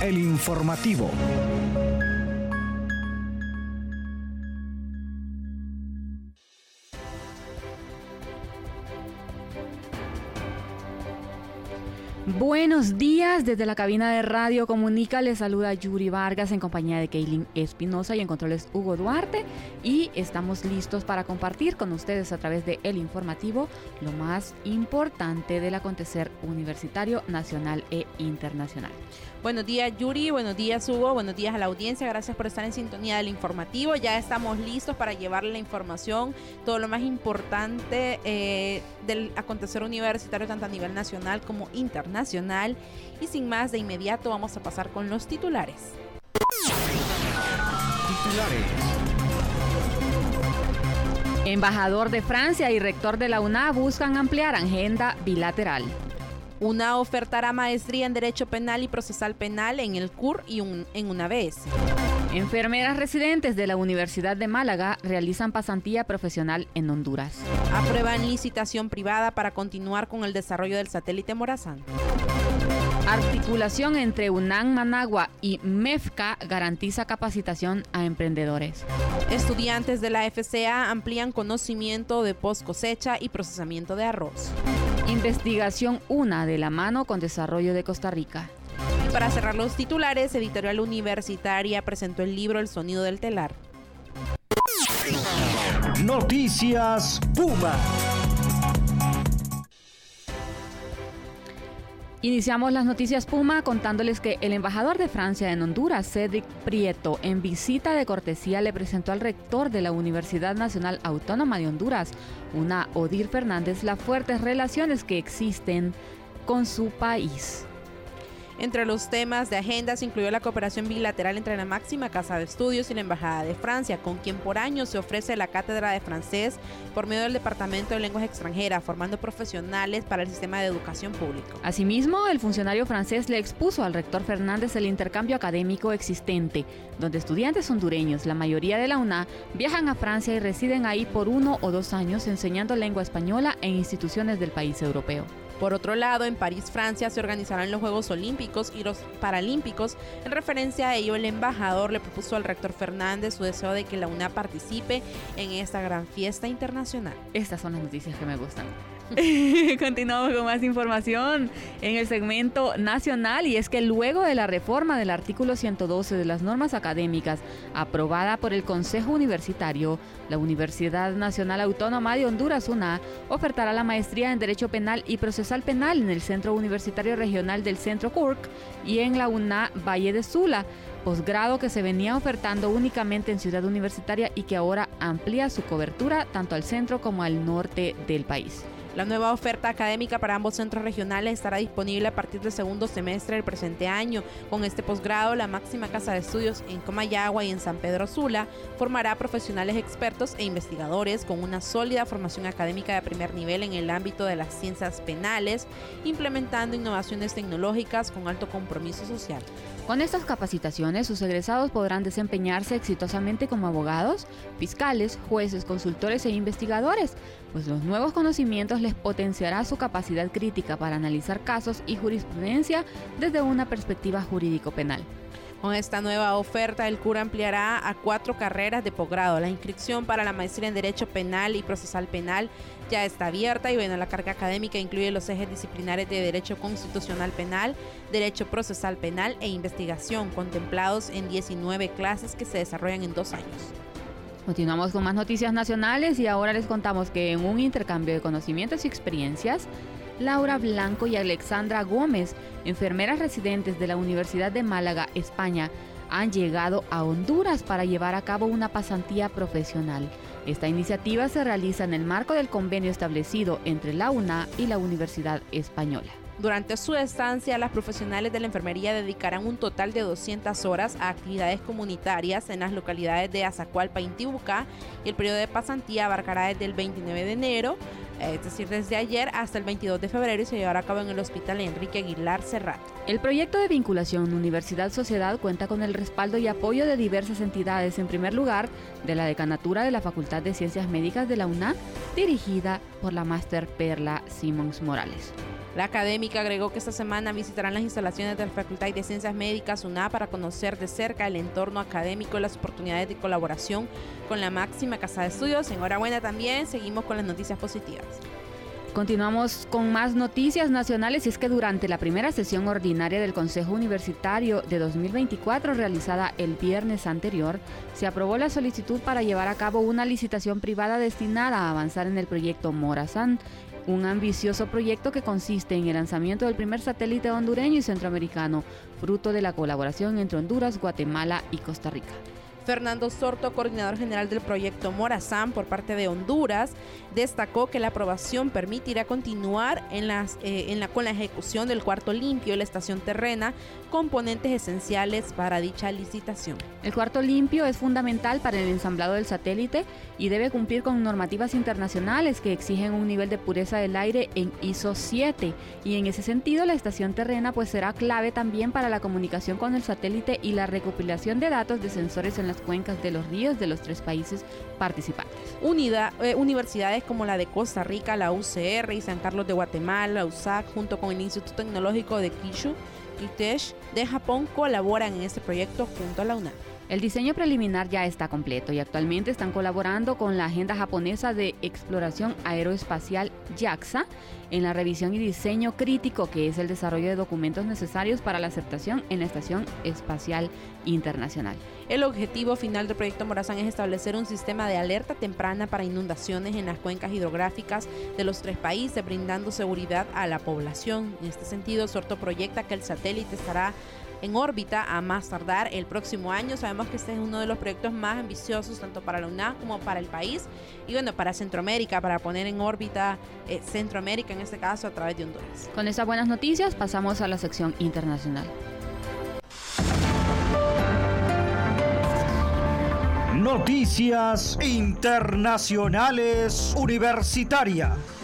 El informativo. Buenos días desde la cabina de Radio Comunica. Les saluda Yuri Vargas en compañía de Kaylin Espinosa y en controles Hugo Duarte. Y estamos listos para compartir con ustedes a través de El Informativo lo más importante del acontecer universitario, nacional e internacional. Buenos días Yuri, buenos días Hugo, buenos días a la audiencia, gracias por estar en sintonía del informativo. Ya estamos listos para llevarle la información, todo lo más importante eh, del acontecer universitario tanto a nivel nacional como internacional. Y sin más, de inmediato vamos a pasar con los titulares. Titulares. Embajador de Francia y rector de la UNA buscan ampliar agenda bilateral. Una ofertará maestría en Derecho Penal y Procesal Penal en el CUR y en una vez. Enfermeras residentes de la Universidad de Málaga realizan pasantía profesional en Honduras. Aprueban licitación privada para continuar con el desarrollo del satélite Morazán. Articulación entre UNAM Managua y MEFCA garantiza capacitación a emprendedores. Estudiantes de la FCA amplían conocimiento de post cosecha y procesamiento de arroz. Investigación una de la mano con desarrollo de Costa Rica. Para cerrar los titulares, Editorial Universitaria presentó el libro El sonido del telar. Noticias Puma. Iniciamos las noticias Puma contándoles que el embajador de Francia en Honduras, Cedric Prieto, en visita de cortesía le presentó al rector de la Universidad Nacional Autónoma de Honduras, una Odir Fernández, las fuertes relaciones que existen con su país. Entre los temas de agenda se incluyó la cooperación bilateral entre la máxima casa de estudios y la Embajada de Francia, con quien por año se ofrece la cátedra de francés por medio del Departamento de Lenguas Extranjeras, formando profesionales para el sistema de educación público. Asimismo, el funcionario francés le expuso al rector Fernández el intercambio académico existente, donde estudiantes hondureños, la mayoría de la UNA, viajan a Francia y residen ahí por uno o dos años enseñando lengua española en instituciones del país europeo. Por otro lado, en París, Francia, se organizarán los Juegos Olímpicos y los Paralímpicos. En referencia a ello, el embajador le propuso al rector Fernández su deseo de que la UNA participe en esta gran fiesta internacional. Estas son las noticias que me gustan. Continuamos con más información en el segmento nacional y es que luego de la reforma del artículo 112 de las normas académicas aprobada por el Consejo Universitario, la Universidad Nacional Autónoma de Honduras, UNA, ofertará la maestría en Derecho Penal y Procesal Penal en el Centro Universitario Regional del Centro Kurk y en la UNA Valle de Sula posgrado que se venía ofertando únicamente en Ciudad Universitaria y que ahora amplía su cobertura tanto al centro como al norte del país. La nueva oferta académica para ambos centros regionales estará disponible a partir del segundo semestre del presente año. Con este posgrado, la máxima casa de estudios en Comayagua y en San Pedro Sula formará profesionales expertos e investigadores con una sólida formación académica de primer nivel en el ámbito de las ciencias penales, implementando innovaciones tecnológicas con alto compromiso social. Con estas capacitaciones, sus egresados podrán desempeñarse exitosamente como abogados, fiscales, jueces, consultores e investigadores, pues los nuevos conocimientos les potenciará su capacidad crítica para analizar casos y jurisprudencia desde una perspectiva jurídico-penal. Con esta nueva oferta, el CUR ampliará a cuatro carreras de posgrado. La inscripción para la maestría en Derecho Penal y Procesal Penal ya está abierta y bueno, la carga académica incluye los ejes disciplinares de Derecho Constitucional Penal, Derecho Procesal Penal e Investigación, contemplados en 19 clases que se desarrollan en dos años. Continuamos con más noticias nacionales y ahora les contamos que en un intercambio de conocimientos y experiencias, Laura Blanco y Alexandra Gómez, enfermeras residentes de la Universidad de Málaga, España, han llegado a Honduras para llevar a cabo una pasantía profesional. Esta iniciativa se realiza en el marco del convenio establecido entre la UNA y la Universidad Española. Durante su estancia, las profesionales de la enfermería dedicarán un total de 200 horas a actividades comunitarias en las localidades de Azacualpa y Intibucá y el periodo de pasantía abarcará desde el 29 de enero es decir, desde ayer hasta el 22 de febrero y se llevará a cabo en el Hospital Enrique Aguilar Serrat. El proyecto de vinculación Universidad-Sociedad cuenta con el respaldo y apoyo de diversas entidades, en primer lugar, de la Decanatura de la Facultad de Ciencias Médicas de la UNA, dirigida por la máster Perla Simons Morales. La académica agregó que esta semana visitarán las instalaciones de la Facultad de Ciencias Médicas UNA para conocer de cerca el entorno académico y las oportunidades de colaboración con la máxima casa de estudios. Enhorabuena también, seguimos con las noticias positivas. Continuamos con más noticias nacionales y es que durante la primera sesión ordinaria del Consejo Universitario de 2024 realizada el viernes anterior, se aprobó la solicitud para llevar a cabo una licitación privada destinada a avanzar en el proyecto Morazán, un ambicioso proyecto que consiste en el lanzamiento del primer satélite hondureño y centroamericano, fruto de la colaboración entre Honduras, Guatemala y Costa Rica. Fernando Sorto, coordinador general del proyecto Morazán por parte de Honduras, destacó que la aprobación permitirá continuar eh, con la ejecución del cuarto limpio y la estación terrena, componentes esenciales para dicha licitación. El cuarto limpio es fundamental para el ensamblado del satélite y debe cumplir con normativas internacionales que exigen un nivel de pureza del aire en ISO 7 y en ese sentido la estación terrena pues será clave también para la comunicación con el satélite y la recopilación de datos de sensores en las cuencas de los ríos de los tres países participantes. Unida, eh, universidades como la de Costa Rica, la UCR y San Carlos de Guatemala, la USAC, junto con el Instituto Tecnológico de Kishu, Kitesh de Japón colaboran en este proyecto junto a la UNAM. El diseño preliminar ya está completo y actualmente están colaborando con la Agenda Japonesa de Exploración Aeroespacial JAXA en la revisión y diseño crítico, que es el desarrollo de documentos necesarios para la aceptación en la Estación Espacial Internacional. El objetivo final del proyecto Morazán es establecer un sistema de alerta temprana para inundaciones en las cuencas hidrográficas de los tres países, brindando seguridad a la población. En este sentido, Sorto proyecta que el satélite estará en órbita a más tardar el próximo año. Sabemos que este es uno de los proyectos más ambiciosos tanto para la UNAM como para el país y bueno, para Centroamérica, para poner en órbita eh, Centroamérica en este caso a través de Honduras. Con esas buenas noticias pasamos a la sección internacional. Noticias Internacionales Universitarias.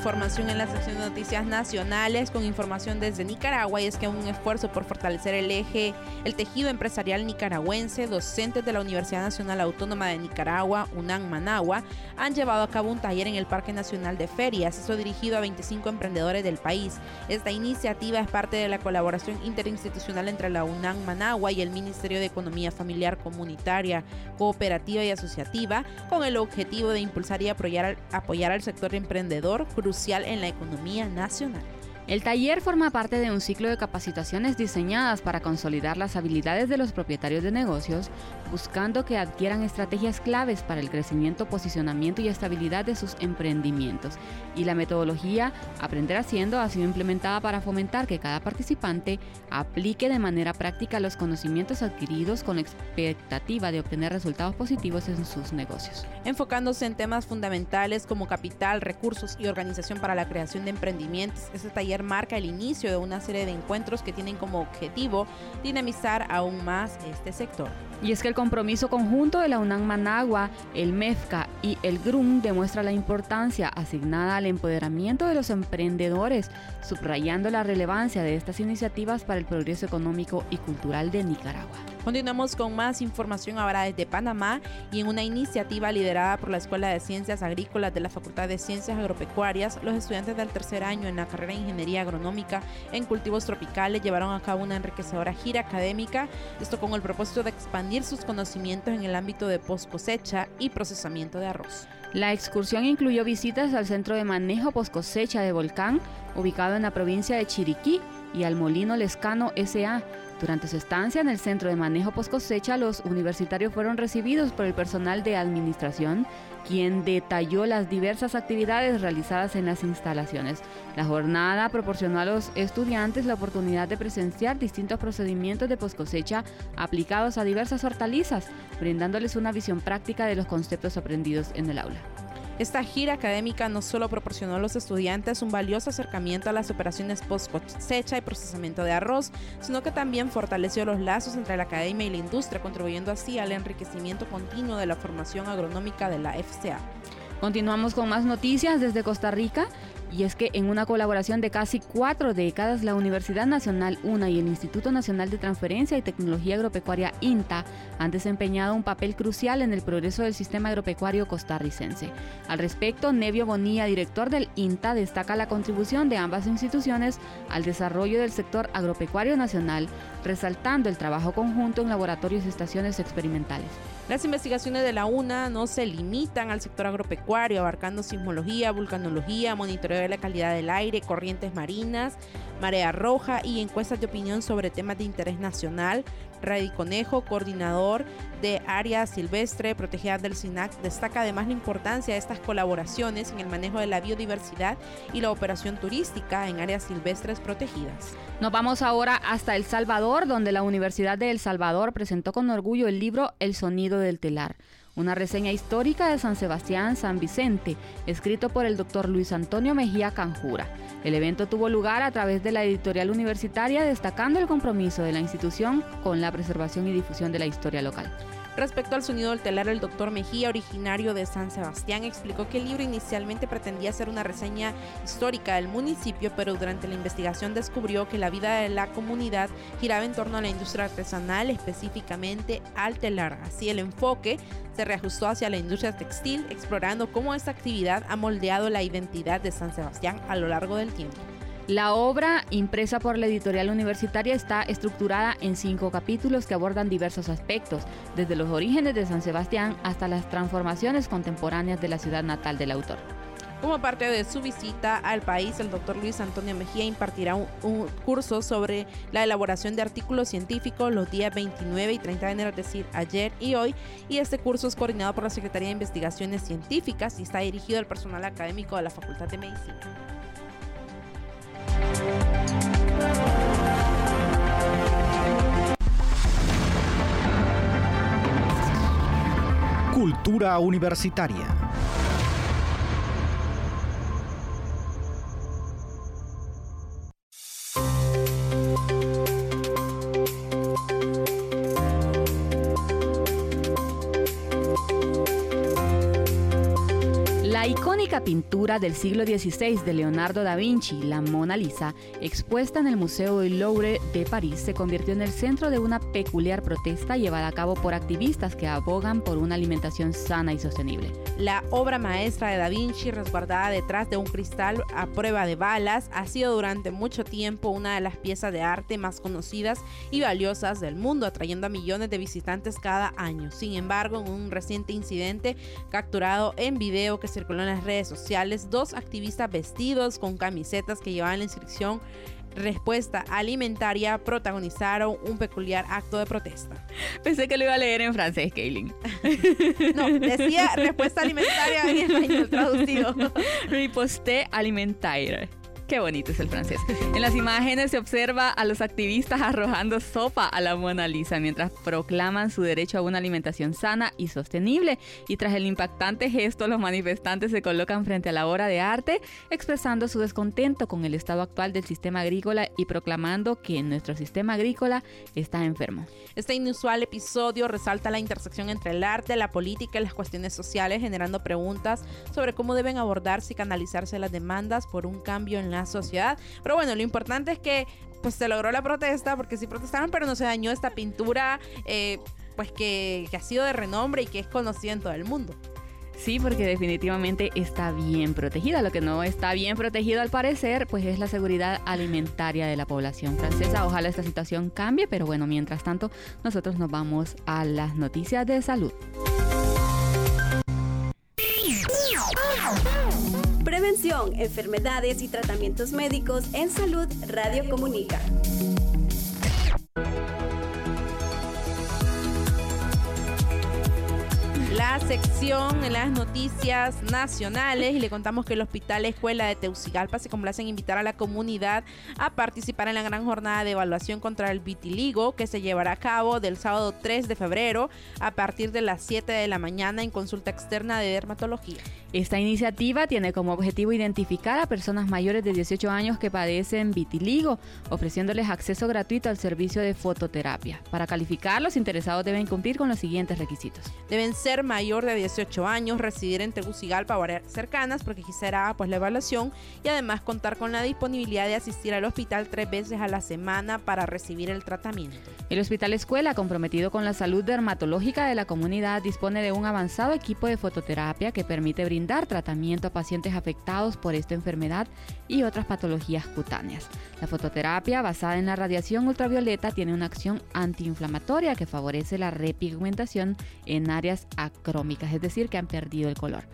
Información en la sección de noticias nacionales con información desde Nicaragua y es que un esfuerzo por fortalecer el eje, el tejido empresarial nicaragüense, docentes de la Universidad Nacional Autónoma de Nicaragua, UNAM Managua, han llevado a cabo un taller en el Parque Nacional de Ferias, eso dirigido a 25 emprendedores del país. Esta iniciativa es parte de la colaboración interinstitucional entre la UNAM Managua y el Ministerio de Economía Familiar Comunitaria, Cooperativa y Asociativa, con el objetivo de impulsar y apoyar, apoyar al sector emprendedor crucial en la economía nacional. El taller forma parte de un ciclo de capacitaciones diseñadas para consolidar las habilidades de los propietarios de negocios, buscando que adquieran estrategias claves para el crecimiento, posicionamiento y estabilidad de sus emprendimientos. Y la metodología Aprender Haciendo ha sido implementada para fomentar que cada participante aplique de manera práctica los conocimientos adquiridos con la expectativa de obtener resultados positivos en sus negocios. Enfocándose en temas fundamentales como capital, recursos y organización para la creación de emprendimientos, este taller marca el inicio de una serie de encuentros que tienen como objetivo dinamizar aún más este sector. Y es que el compromiso conjunto de la UNAM Managua, el MEFCA y el GRUM demuestra la importancia asignada al empoderamiento de los emprendedores, subrayando la relevancia de estas iniciativas para el progreso económico y cultural de Nicaragua. Continuamos con más información ahora desde Panamá y en una iniciativa liderada por la Escuela de Ciencias Agrícolas de la Facultad de Ciencias Agropecuarias, los estudiantes del tercer año en la carrera de Ingeniería Agronómica en Cultivos Tropicales llevaron a cabo una enriquecedora gira académica, esto con el propósito de expandir sus conocimientos en el ámbito de post cosecha y procesamiento de arroz. La excursión incluyó visitas al Centro de Manejo Post Cosecha de Volcán, ubicado en la provincia de Chiriquí, y al Molino Lescano SA, durante su estancia en el Centro de Manejo Post Cosecha, los universitarios fueron recibidos por el personal de administración, quien detalló las diversas actividades realizadas en las instalaciones. La jornada proporcionó a los estudiantes la oportunidad de presenciar distintos procedimientos de post cosecha aplicados a diversas hortalizas, brindándoles una visión práctica de los conceptos aprendidos en el aula. Esta gira académica no solo proporcionó a los estudiantes un valioso acercamiento a las operaciones post cosecha y procesamiento de arroz, sino que también fortaleció los lazos entre la academia y la industria, contribuyendo así al enriquecimiento continuo de la formación agronómica de la FCA. Continuamos con más noticias desde Costa Rica. Y es que en una colaboración de casi cuatro décadas, la Universidad Nacional UNA y el Instituto Nacional de Transferencia y Tecnología Agropecuaria INTA han desempeñado un papel crucial en el progreso del sistema agropecuario costarricense. Al respecto, Nevio Bonilla, director del INTA, destaca la contribución de ambas instituciones al desarrollo del sector agropecuario nacional, resaltando el trabajo conjunto en laboratorios y estaciones experimentales. Las investigaciones de la UNA no se limitan al sector agropecuario, abarcando sismología, vulcanología, monitoreo de la calidad del aire, corrientes marinas, marea roja y encuestas de opinión sobre temas de interés nacional, Radi Conejo, coordinador de área silvestre protegida del SINAC, destaca además la importancia de estas colaboraciones en el manejo de la biodiversidad y la operación turística en áreas silvestres protegidas. Nos vamos ahora hasta El Salvador, donde la Universidad de El Salvador presentó con orgullo el libro El sonido del telar una reseña histórica de San Sebastián San Vicente, escrito por el doctor Luis Antonio Mejía Canjura. El evento tuvo lugar a través de la editorial universitaria, destacando el compromiso de la institución con la preservación y difusión de la historia local. Respecto al sonido del telar, el doctor Mejía, originario de San Sebastián, explicó que el libro inicialmente pretendía ser una reseña histórica del municipio, pero durante la investigación descubrió que la vida de la comunidad giraba en torno a la industria artesanal, específicamente al telar. Así el enfoque se reajustó hacia la industria textil, explorando cómo esta actividad ha moldeado la identidad de San Sebastián a lo largo del tiempo. La obra, impresa por la editorial universitaria, está estructurada en cinco capítulos que abordan diversos aspectos, desde los orígenes de San Sebastián hasta las transformaciones contemporáneas de la ciudad natal del autor. Como parte de su visita al país, el doctor Luis Antonio Mejía impartirá un, un, curso sobre la elaboración de artículos científicos los días 29 y 30 de enero, es decir, ayer y hoy. Y este curso es coordinado por la Secretaría de Investigaciones Científicas y está dirigido al personal académico de la Facultad de Medicina. Cultura universitaria. Pintura del siglo XVI de Leonardo da Vinci, la Mona Lisa, expuesta en el Museo del Louvre de París, se convirtió en el centro de una peculiar protesta llevada a cabo por activistas que abogan por una alimentación sana y sostenible. La obra maestra de da Vinci, resguardada detrás de un cristal a prueba de balas, ha sido durante mucho tiempo una de las piezas de arte más conocidas y valiosas del mundo, atrayendo a millones de visitantes cada año. Sin embargo, en un reciente incidente capturado en video que circuló en las redes sociales, dos activistas vestidos con camisetas que llevaban la inscripción respuesta alimentaria protagonizaron un peculiar acto de protesta. Pensé que lo iba a leer en francés, Kaylin. no, decía respuesta alimentaria en español traducido. Riposte alimentaire. Qué bonito es el francés. En las imágenes se observa a los activistas arrojando sopa a la Mona Lisa mientras proclaman su derecho a una alimentación sana y sostenible. Y tras el impactante gesto, los manifestantes se colocan frente a la obra de arte, expresando su descontento con el estado actual del sistema agrícola y proclamando que nuestro sistema agrícola está enfermo. Este inusual episodio resalta la intersección entre el arte, la política y las cuestiones sociales, generando preguntas sobre cómo deben abordarse y canalizarse las demandas por un cambio en la sociedad. Pero bueno, lo importante es que pues se logró la protesta, porque sí protestaron, pero no se dañó esta pintura, eh, pues que, que ha sido de renombre y que es conocida en todo el mundo. Sí, porque definitivamente está bien protegida. Lo que no está bien protegido al parecer, pues es la seguridad alimentaria de la población francesa. Ojalá esta situación cambie, pero bueno, mientras tanto, nosotros nos vamos a las noticias de salud. Enfermedades y tratamientos médicos en salud Radio Comunica. La sección en las noticias nacionales y le contamos que el Hospital Escuela de Teucigalpa se complace en invitar a la comunidad a participar en la gran jornada de evaluación contra el vitiligo que se llevará a cabo del sábado 3 de febrero a partir de las 7 de la mañana en consulta externa de dermatología. Esta iniciativa tiene como objetivo identificar a personas mayores de 18 años que padecen vitiligo, ofreciéndoles acceso gratuito al servicio de fototerapia. Para calificar, los interesados deben cumplir con los siguientes requisitos. Deben ser mayores mayor de 18 años, residir en Tegucigalpa o áreas cercanas, porque aquí será pues la evaluación, y además contar con la disponibilidad de asistir al hospital tres veces a la semana para recibir el tratamiento. El Hospital Escuela, comprometido con la salud dermatológica de la comunidad, dispone de un avanzado equipo de fototerapia que permite brindar tratamiento a pacientes afectados por esta enfermedad y otras patologías cutáneas. La fototerapia, basada en la radiación ultravioleta, tiene una acción antiinflamatoria que favorece la repigmentación en áreas es decir, que han perdido el color.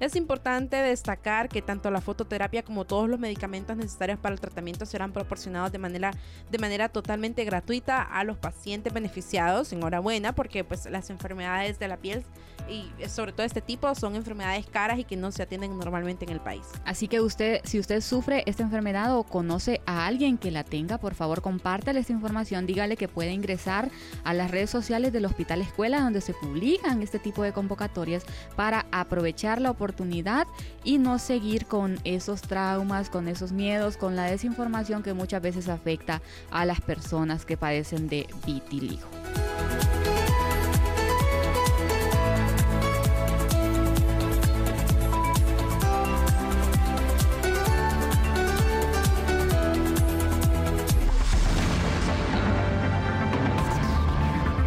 Es importante destacar que tanto la fototerapia como todos los medicamentos necesarios para el tratamiento serán proporcionados de manera, de manera totalmente gratuita a los pacientes beneficiados. Enhorabuena, porque pues las enfermedades de la piel y sobre todo este tipo son enfermedades caras y que no se atienden normalmente en el país. Así que usted, si usted sufre esta enfermedad o conoce a alguien que la tenga, por favor compártale esta información, dígale que puede ingresar a las redes sociales del Hospital Escuela donde se publican este tipo de convocatorias para aprovechar la oportunidad y no seguir con esos traumas, con esos miedos, con la desinformación que muchas veces afecta a las personas que padecen de vitiligo.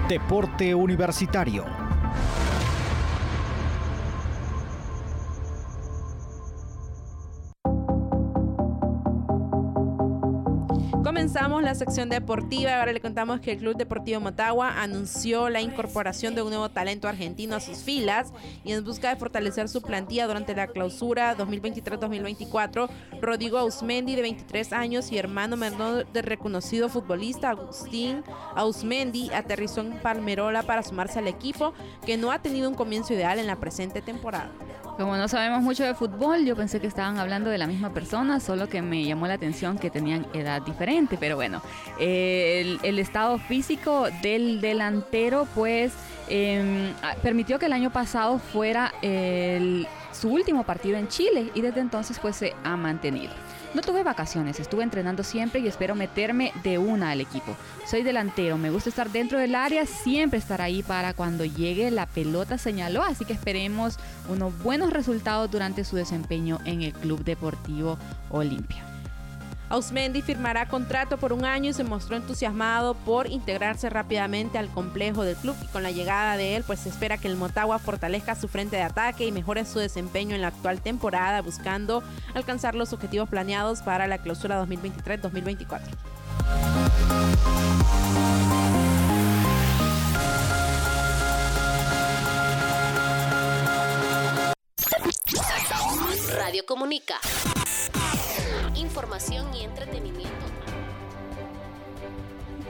Deporte Universitario. La sección deportiva. Ahora le contamos que el Club Deportivo Motagua anunció la incorporación de un nuevo talento argentino a sus filas y en busca de fortalecer su plantilla durante la clausura 2023-2024. Rodrigo Ausmendi, de 23 años y hermano menor del reconocido futbolista Agustín Ausmendi, aterrizó en Palmerola para sumarse al equipo que no ha tenido un comienzo ideal en la presente temporada. Como no sabemos mucho de fútbol, yo pensé que estaban hablando de la misma persona, solo que me llamó la atención que tenían edad diferente. Pero bueno, el, el, estado físico del delantero, pues, eh, permitió que el año pasado fuera el, su último partido en Chile y desde entonces, pues, se ha mantenido. No tuve vacaciones, estuve entrenando siempre y espero meterme de una al equipo. Soy delantero, me gusta estar dentro del área, siempre estar ahí para cuando llegue la pelota, señaló, así que esperemos unos buenos resultados durante su desempeño en el Club Deportivo Olimpia. Ausmendi firmará contrato por un año y se mostró entusiasmado por integrarse rápidamente al complejo del club y con la llegada de él pues se espera que el Motagua fortalezca su frente de ataque y mejore su desempeño en la actual temporada buscando alcanzar los objetivos planeados para la clausura 2023-2024. Radio Comunica. Información y entretenimiento.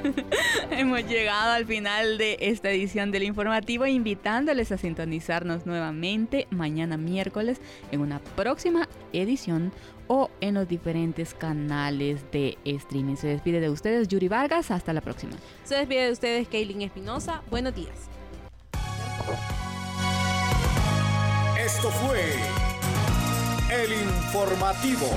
Hemos llegado al final de esta edición del informativo, invitándoles a sintonizarnos nuevamente mañana miércoles en una próxima edición o en los diferentes canales de streaming. Se despide de ustedes Yuri Vargas, hasta la próxima. Se despide de ustedes Kaylin Espinosa, buenos días. Esto fue el informativo.